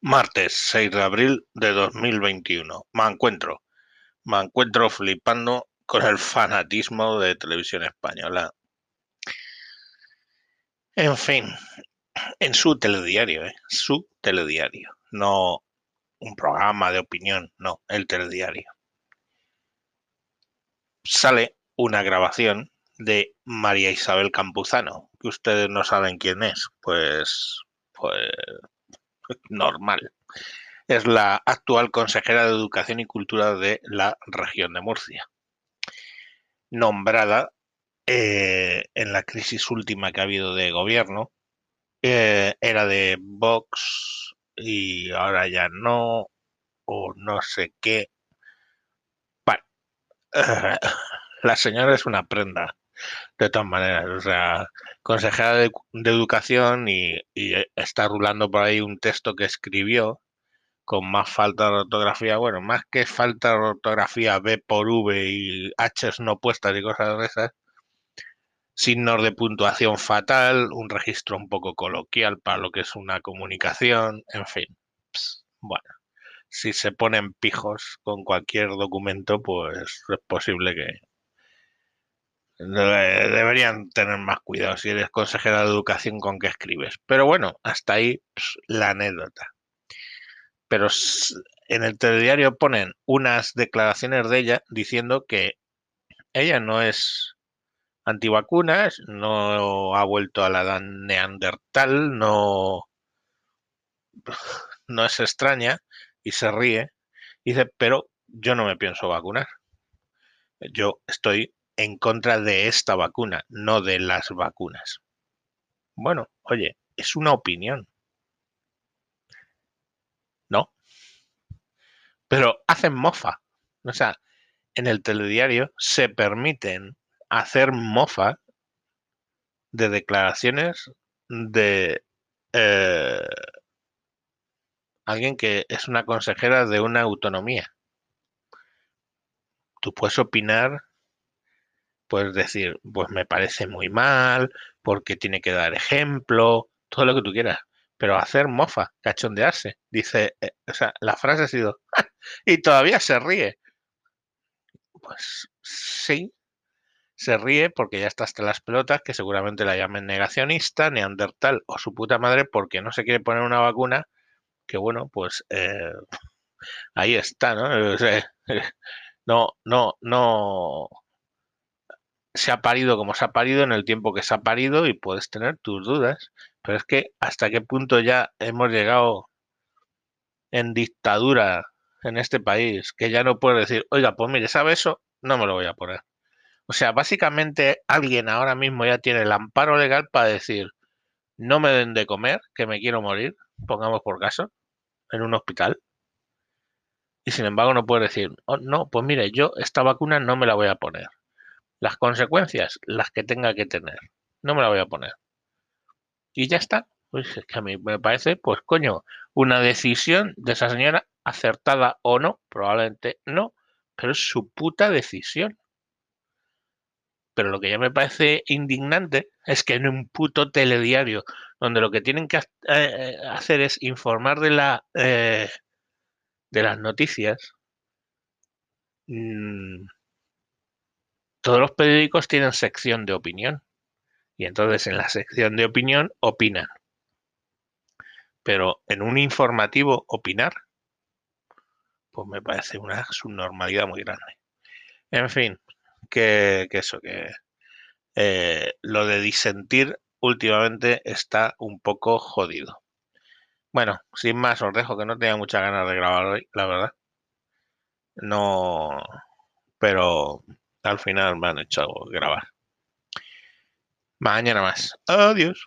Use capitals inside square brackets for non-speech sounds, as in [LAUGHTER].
Martes 6 de abril de 2021. Me encuentro. Me encuentro flipando con el fanatismo de televisión española. En fin, en su telediario, ¿eh? su telediario, no un programa de opinión, no, el telediario. Sale una grabación de María Isabel Campuzano, que ustedes no saben quién es, pues, pues normal. Es la actual consejera de Educación y Cultura de la región de Murcia. Nombrada eh, en la crisis última que ha habido de gobierno, eh, era de Vox y ahora ya no, o no sé qué. Bueno, [LAUGHS] la señora es una prenda de todas maneras. O sea, consejera de, educación y, está rulando por ahí un texto que escribió con más falta de ortografía, bueno, más que falta de ortografía B por V y H no puestas y cosas de esas, signos de puntuación fatal, un registro un poco coloquial para lo que es una comunicación, en fin. bueno, si se ponen pijos con cualquier documento, pues es posible que, Deberían tener más cuidado si eres consejera de educación con qué escribes. Pero bueno, hasta ahí la anécdota. Pero en el telediario ponen unas declaraciones de ella diciendo que ella no es antivacunas, no ha vuelto a la edad neandertal, no, [LAUGHS] no es extraña y se ríe. Dice, pero yo no me pienso vacunar. Yo estoy en contra de esta vacuna, no de las vacunas. Bueno, oye, es una opinión. ¿No? Pero hacen mofa. O sea, en el telediario se permiten hacer mofa de declaraciones de eh, alguien que es una consejera de una autonomía. Tú puedes opinar Puedes decir, pues me parece muy mal, porque tiene que dar ejemplo, todo lo que tú quieras. Pero hacer mofa, cachondearse, dice, eh, o sea, la frase ha sido, [LAUGHS] y todavía se ríe. Pues sí, se ríe porque ya está hasta las pelotas, que seguramente la llamen negacionista, neandertal o su puta madre porque no se quiere poner una vacuna, que bueno, pues eh, [LAUGHS] ahí está, ¿no? [LAUGHS] no, no, no, se ha parido como se ha parido en el tiempo que se ha parido y puedes tener tus dudas. Pero es que hasta qué punto ya hemos llegado en dictadura en este país que ya no puedes decir, oiga, pues mire, ¿sabe eso? No me lo voy a poner. O sea, básicamente alguien ahora mismo ya tiene el amparo legal para decir, no me den de comer, que me quiero morir, pongamos por caso, en un hospital. Y sin embargo no puede decir, oh, no, pues mire, yo esta vacuna no me la voy a poner. Las consecuencias, las que tenga que tener. No me la voy a poner. Y ya está. Pues es que a mí me parece, pues coño, una decisión de esa señora acertada o no, probablemente no, pero es su puta decisión. Pero lo que ya me parece indignante es que en un puto telediario, donde lo que tienen que eh, hacer es informar de la eh, de las noticias, mmm, todos los periódicos tienen sección de opinión. Y entonces en la sección de opinión opinan. Pero en un informativo opinar, pues me parece una subnormalidad muy grande. En fin, que, eso, que eh, lo de disentir últimamente está un poco jodido. Bueno, sin más, os dejo que no tenía muchas ganas de grabar hoy, la verdad. No, pero al final me han hecho grabar. Mañana más. Adiós.